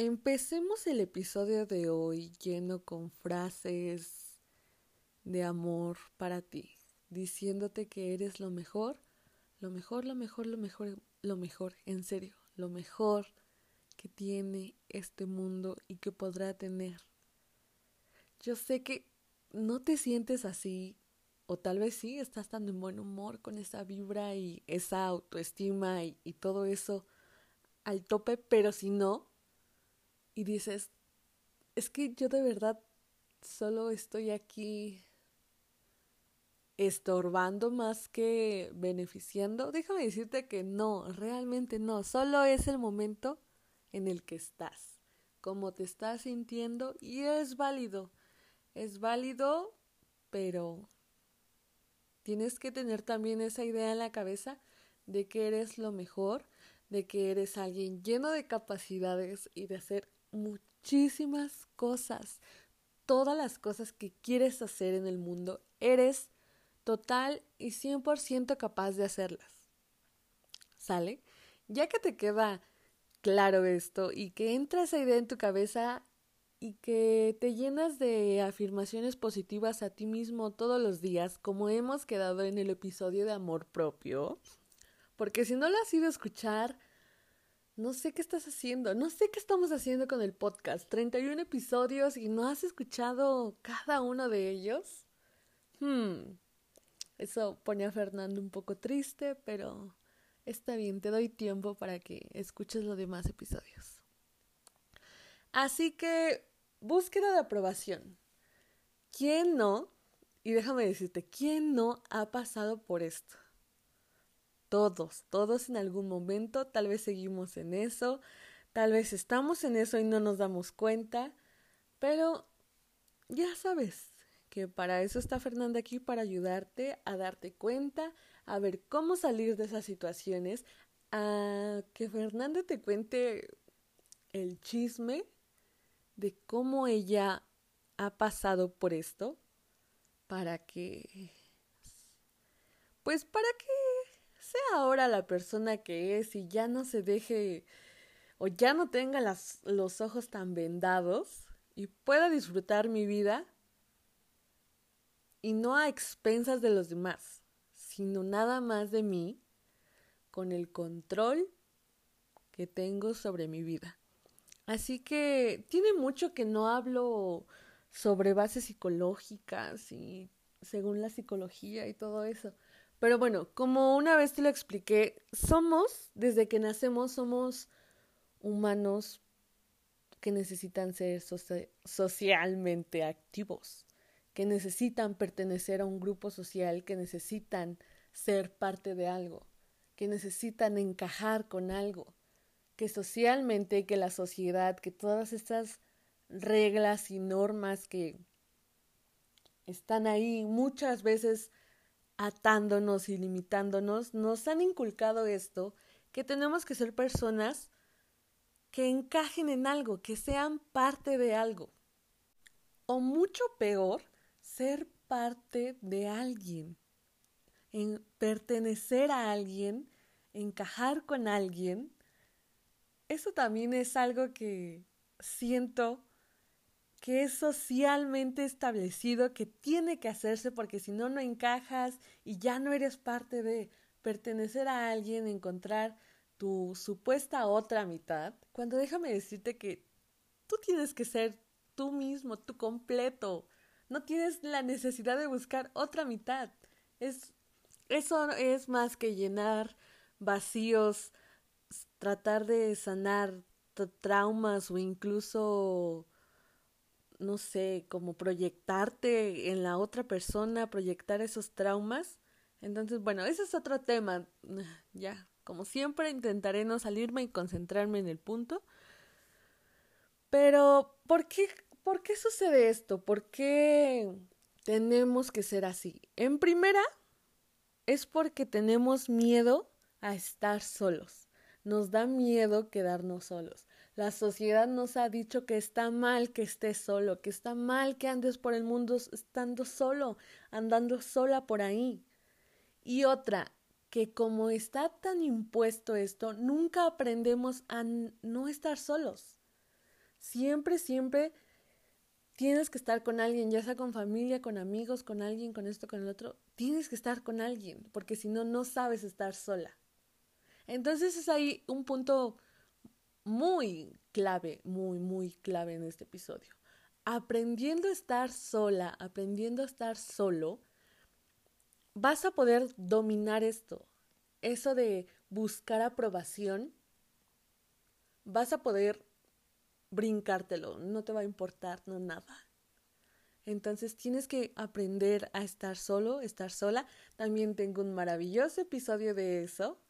Empecemos el episodio de hoy lleno con frases de amor para ti, diciéndote que eres lo mejor, lo mejor, lo mejor, lo mejor, lo mejor, en serio, lo mejor que tiene este mundo y que podrá tener. Yo sé que no te sientes así, o tal vez sí, estás tan en buen humor con esa vibra y esa autoestima y, y todo eso al tope, pero si no, y dices, es que yo de verdad solo estoy aquí estorbando más que beneficiando, déjame decirte que no, realmente no, solo es el momento en el que estás, como te estás sintiendo y es válido, es válido, pero tienes que tener también esa idea en la cabeza de que eres lo mejor, de que eres alguien lleno de capacidades y de hacer muchísimas cosas, todas las cosas que quieres hacer en el mundo, eres total y 100% capaz de hacerlas. ¿Sale? Ya que te queda claro esto y que entra esa idea en tu cabeza y que te llenas de afirmaciones positivas a ti mismo todos los días, como hemos quedado en el episodio de amor propio, porque si no lo has ido a escuchar, no sé qué estás haciendo, no sé qué estamos haciendo con el podcast. 31 episodios y no has escuchado cada uno de ellos. Hmm. Eso pone a Fernando un poco triste, pero está bien, te doy tiempo para que escuches los demás episodios. Así que, búsqueda de aprobación. ¿Quién no? Y déjame decirte, ¿quién no ha pasado por esto? Todos, todos en algún momento, tal vez seguimos en eso, tal vez estamos en eso y no nos damos cuenta, pero ya sabes que para eso está Fernanda aquí, para ayudarte a darte cuenta, a ver cómo salir de esas situaciones, a que Fernanda te cuente el chisme de cómo ella ha pasado por esto, para que, pues para que sea ahora la persona que es y ya no se deje o ya no tenga los ojos tan vendados y pueda disfrutar mi vida y no a expensas de los demás, sino nada más de mí con el control que tengo sobre mi vida. Así que tiene mucho que no hablo sobre bases psicológicas y según la psicología y todo eso. Pero bueno, como una vez te lo expliqué, somos, desde que nacemos, somos humanos que necesitan ser socialmente activos, que necesitan pertenecer a un grupo social, que necesitan ser parte de algo, que necesitan encajar con algo, que socialmente, que la sociedad, que todas estas reglas y normas que están ahí muchas veces atándonos y limitándonos, nos han inculcado esto, que tenemos que ser personas que encajen en algo, que sean parte de algo. O mucho peor, ser parte de alguien, en pertenecer a alguien, encajar con alguien. Eso también es algo que siento que es socialmente establecido, que tiene que hacerse porque si no, no encajas y ya no eres parte de pertenecer a alguien, encontrar tu supuesta otra mitad, cuando déjame decirte que tú tienes que ser tú mismo, tú completo, no tienes la necesidad de buscar otra mitad. Es, eso es más que llenar vacíos, tratar de sanar traumas o incluso no sé, como proyectarte en la otra persona, proyectar esos traumas. Entonces, bueno, ese es otro tema. Ya, como siempre, intentaré no salirme y concentrarme en el punto. Pero, ¿por qué, ¿por qué sucede esto? ¿Por qué tenemos que ser así? En primera, es porque tenemos miedo a estar solos. Nos da miedo quedarnos solos. La sociedad nos ha dicho que está mal que estés solo, que está mal que andes por el mundo estando solo, andando sola por ahí. Y otra, que como está tan impuesto esto, nunca aprendemos a no estar solos. Siempre, siempre tienes que estar con alguien, ya sea con familia, con amigos, con alguien, con esto, con el otro. Tienes que estar con alguien, porque si no, no sabes estar sola. Entonces es ahí un punto muy clave, muy, muy clave en este episodio. Aprendiendo a estar sola, aprendiendo a estar solo, vas a poder dominar esto. Eso de buscar aprobación, vas a poder brincártelo, no te va a importar, no nada. Entonces tienes que aprender a estar solo, estar sola. También tengo un maravilloso episodio de eso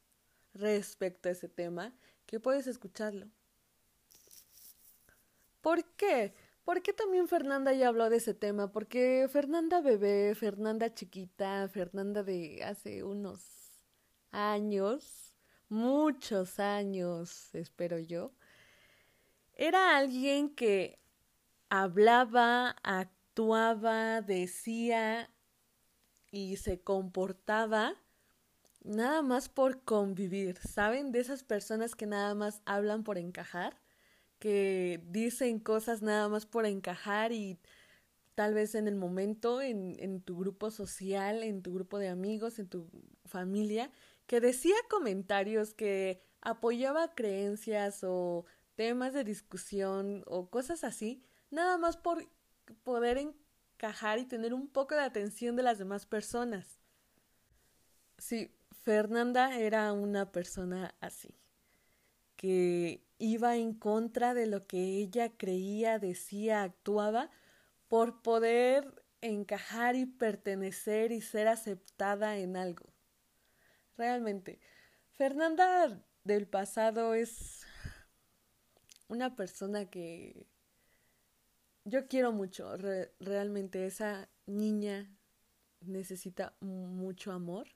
respecto a ese tema que puedes escucharlo. ¿Por qué? ¿Por qué también Fernanda ya habló de ese tema? Porque Fernanda bebé, Fernanda chiquita, Fernanda de hace unos años, muchos años, espero yo, era alguien que hablaba, actuaba, decía y se comportaba nada más por convivir, ¿saben? De esas personas que nada más hablan por encajar, que dicen cosas nada más por encajar y tal vez en el momento, en, tu grupo social, en tu grupo de amigos, en tu familia, que decía comentarios que apoyaba creencias o temas de discusión o cosas así, nada más por poder encajar y tener un poco de atención de las demás personas. Sí, Fernanda era una persona así, que iba en contra de lo que ella creía, decía, actuaba, por poder encajar y pertenecer y ser aceptada en algo. Realmente, Fernanda del pasado es una persona que yo quiero mucho. realmente esa niña necesita mucho amor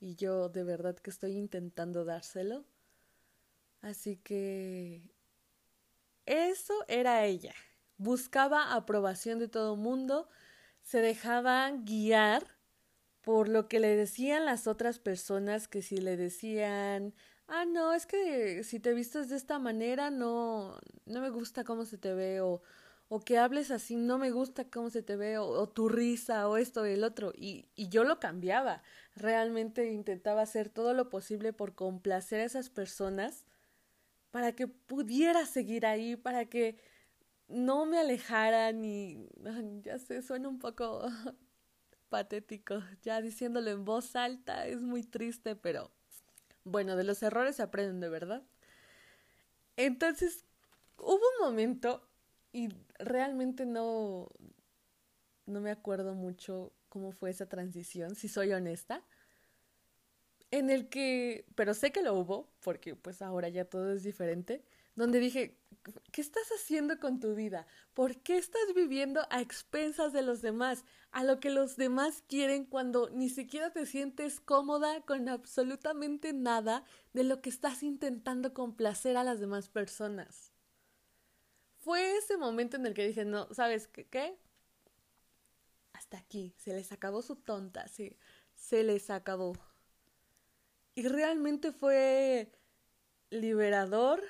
y yo de verdad que estoy intentando dárselo. Así que eso era ella. Buscaba aprobación de todo mundo, se dejaba guiar por lo que le decían las otras personas, que si le decían, ah, no, es que si te vistes de esta manera no, no me gusta cómo se te ve, o, o que hables así, no me gusta cómo se te ve, o, tu risa, o esto y el otro, y, y yo lo cambiaba realmente intentaba hacer todo lo posible por complacer a esas personas para que pudiera seguir ahí, para que no me alejaran y ya sé, suena un poco patético, ya diciéndolo en voz alta es muy triste, pero bueno, de los errores se aprenden de verdad. Entonces, hubo un momento y realmente no no me acuerdo mucho cómo fue esa transición, si soy honesta, en el que, pero sé que lo hubo, porque pues ahora ya todo es diferente, donde dije, ¿qué estás haciendo con tu vida? ¿Por qué estás viviendo a expensas de los demás? A lo que los demás quieren cuando ni siquiera te sientes cómoda con absolutamente nada de lo que estás intentando complacer a las demás personas. Fue ese momento en el que dije, no, ¿sabes qué? hasta aquí, se les acabó su tonta, sí, se les acabó. Y realmente fue liberador.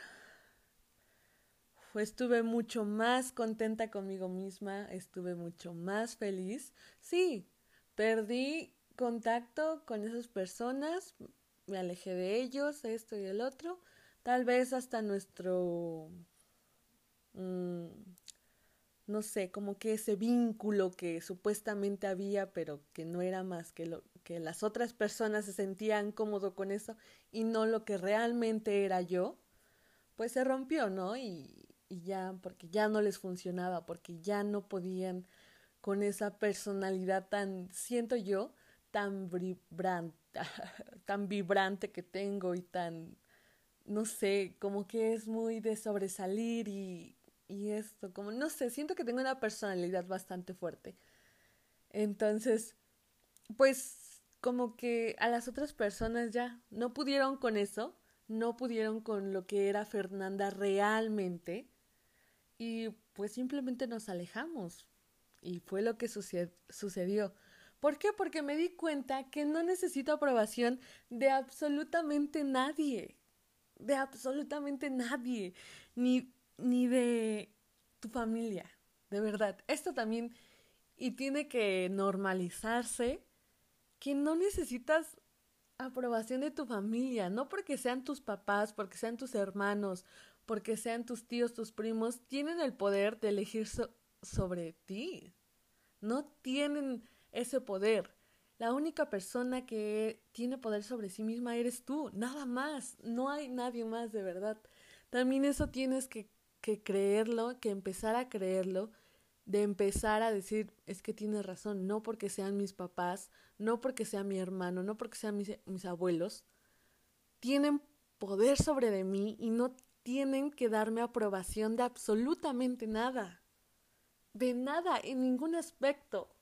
estuve mucho más contenta conmigo misma, estuve mucho más feliz. Sí, perdí contacto con esas personas, me alejé de ellos, esto y el otro. Tal vez hasta nuestro mm, no sé, como que ese vínculo que supuestamente había, pero que no era más que lo que las otras personas se sentían cómodo con eso y no lo que realmente era yo, pues se rompió, ¿no? Y, y ya, porque ya no les funcionaba, porque ya no podían con esa personalidad tan, siento yo, tan vibrante, tan vibrante que tengo y tan, no sé, como que es muy de sobresalir y, y esto, como no sé, siento que tengo una personalidad bastante fuerte. Entonces, pues como que a las otras personas ya no pudieron con eso, no pudieron con lo que era Fernanda realmente y pues simplemente nos alejamos. Y fue lo que sucedió. ¿Por qué? Porque me di cuenta que no necesito aprobación de absolutamente nadie. De absolutamente nadie. Ni ni de tu familia, de verdad. Esto también, y tiene que normalizarse, que no necesitas aprobación de tu familia, no porque sean tus papás, porque sean tus hermanos, porque sean tus tíos, tus primos, tienen el poder de elegir sobre ti. No tienen ese poder. La única persona que tiene poder sobre sí misma eres tú, nada más, no hay nadie más de verdad. También eso tienes que, que creerlo, que empezar a creerlo, de empezar a decir, es que tienes razón, no porque sean mis papás, no porque sea mi hermano, no porque sean mis, mis abuelos, tienen poder sobre de mí y no tienen que darme aprobación de absolutamente nada, de nada, en ningún aspecto.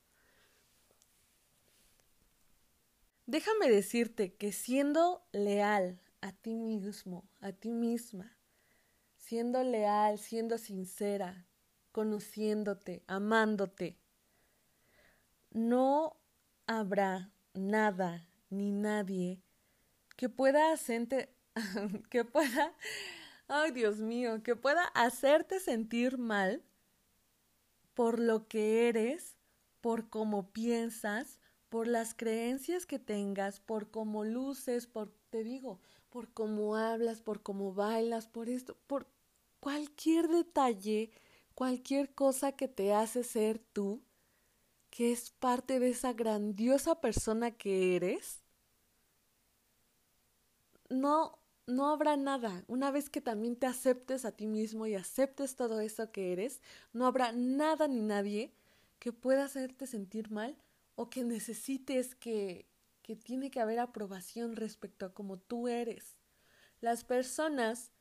Déjame decirte que siendo leal a ti mismo, a ti misma, siendo leal, siendo sincera, conociéndote, amándote, no habrá nada ni nadie que pueda hacerte, que pueda, ay Dios mío, que pueda hacerte sentir mal por lo que eres, por cómo piensas, por las creencias que tengas, por cómo luces, por, te digo, por cómo hablas, por cómo bailas, por esto, por cualquier detalle, cualquier cosa que te hace ser tú, que es parte de esa grandiosa persona que eres, no, no habrá nada. Una vez que también te aceptes a ti mismo y aceptes todo eso que eres, no habrá nada ni nadie que pueda hacerte sentir mal o que necesites que, que tiene que haber aprobación respecto a cómo tú eres. Las personas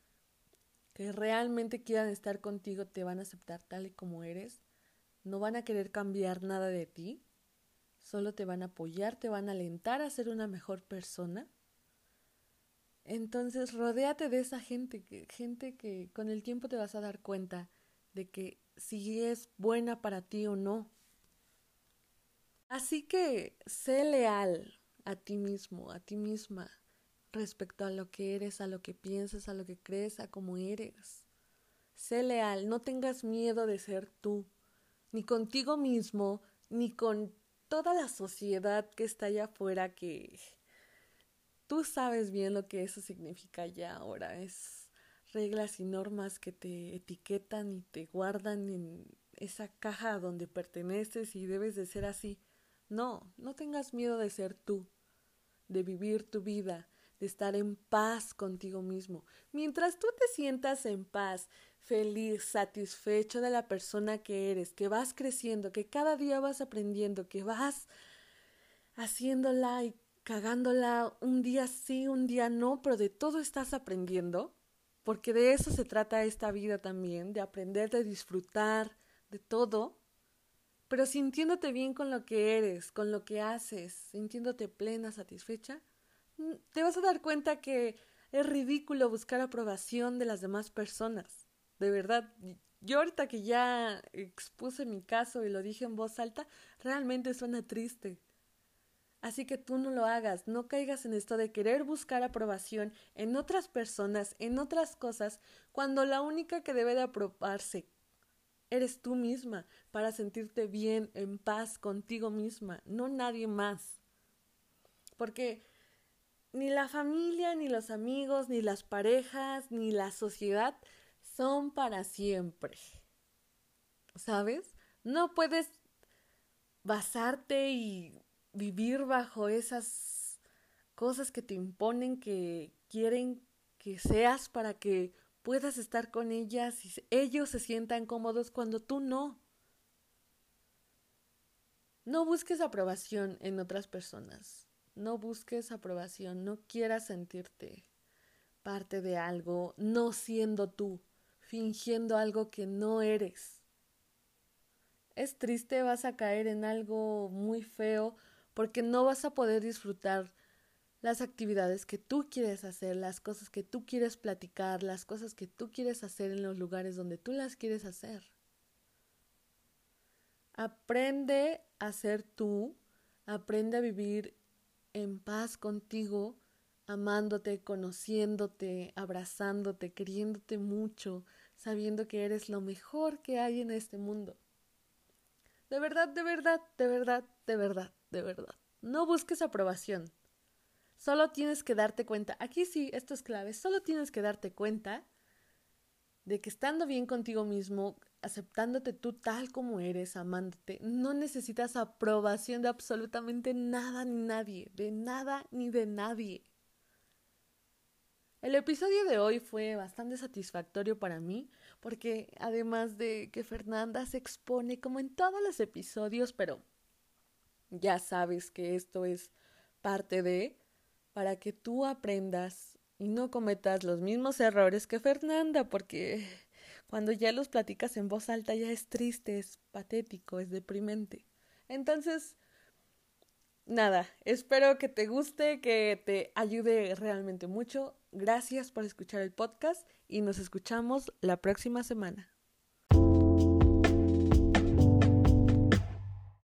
que realmente quieran estar contigo te van a aceptar tal y como eres, no van a querer cambiar nada de ti, solo te van a apoyar, te van a alentar a ser una mejor persona. Entonces, rodéate de esa gente, gente que con el tiempo te vas a dar cuenta de que si es buena para ti o no. Así que sé leal a ti mismo, a ti misma, respecto a lo que eres, a lo que piensas, a lo que crees, a cómo eres. Sé leal, no tengas miedo de ser tú, ni contigo mismo, ni con toda la sociedad que está allá afuera que tú sabes bien lo que eso significa ya ahora. Es reglas y normas que te etiquetan y te guardan en esa caja donde perteneces y debes de ser así. No, no tengas miedo de ser tú, de vivir tu vida, estar en paz contigo mismo. Mientras tú te sientas en paz, feliz, satisfecho de la persona que eres, que vas creciendo, que cada día vas aprendiendo, que vas haciéndola y cagándola un día sí, un día no, pero de todo estás aprendiendo, porque de eso se trata esta vida también, de aprender, de disfrutar, de todo pero sintiéndote bien con lo que eres, con lo que haces, sintiéndote plena, satisfecha, te vas a dar cuenta que es ridículo buscar aprobación de las demás personas. De verdad, yo ahorita que ya expuse mi caso y lo dije en voz alta, realmente suena triste. Así que tú no lo hagas, no caigas en esto de querer buscar aprobación en otras personas, en otras cosas, cuando la única que debe de aprobarse eres tú misma para sentirte bien, en paz contigo misma, no nadie más. Porque ni la familia, ni los amigos, ni las parejas, ni la sociedad son para siempre. ¿Sabes? No puedes basarte y vivir bajo esas cosas que te imponen, que quieren que seas para que puedas estar con ellas y ellos se sientan cómodos cuando tú no. No busques aprobación en otras personas. No busques aprobación, no quieras sentirte parte de algo, no siendo tú, fingiendo algo que no eres. Es triste, vas a caer en algo muy feo porque no vas a poder disfrutar las actividades que tú quieres hacer, las cosas que tú quieres platicar, las cosas que tú quieres hacer en los lugares donde tú las quieres hacer. Aprende a ser tú, aprende a vivir en paz contigo, amándote, conociéndote, abrazándote, queriéndote mucho, sabiendo que eres lo mejor que hay en este mundo. De verdad, de verdad, de verdad, de verdad, de verdad. No busques aprobación. Solo tienes que darte cuenta, aquí sí, esto es clave, solo tienes que darte cuenta de que estando bien contigo mismo, aceptándote tú tal como eres, amándote, no necesitas aprobación de absolutamente nada ni nadie, de nada ni de nadie. El episodio de hoy fue bastante satisfactorio para mí, porque además de que Fernanda se expone como en todos los episodios, pero ya sabes que esto es parte de, para que tú aprendas y no cometas los mismos errores que Fernanda, porque cuando ya los platicas en voz alta ya es triste, es patético, es deprimente. Entonces, nada, espero que te guste, que te ayude realmente mucho. Gracias por escuchar el podcast y nos escuchamos la próxima semana.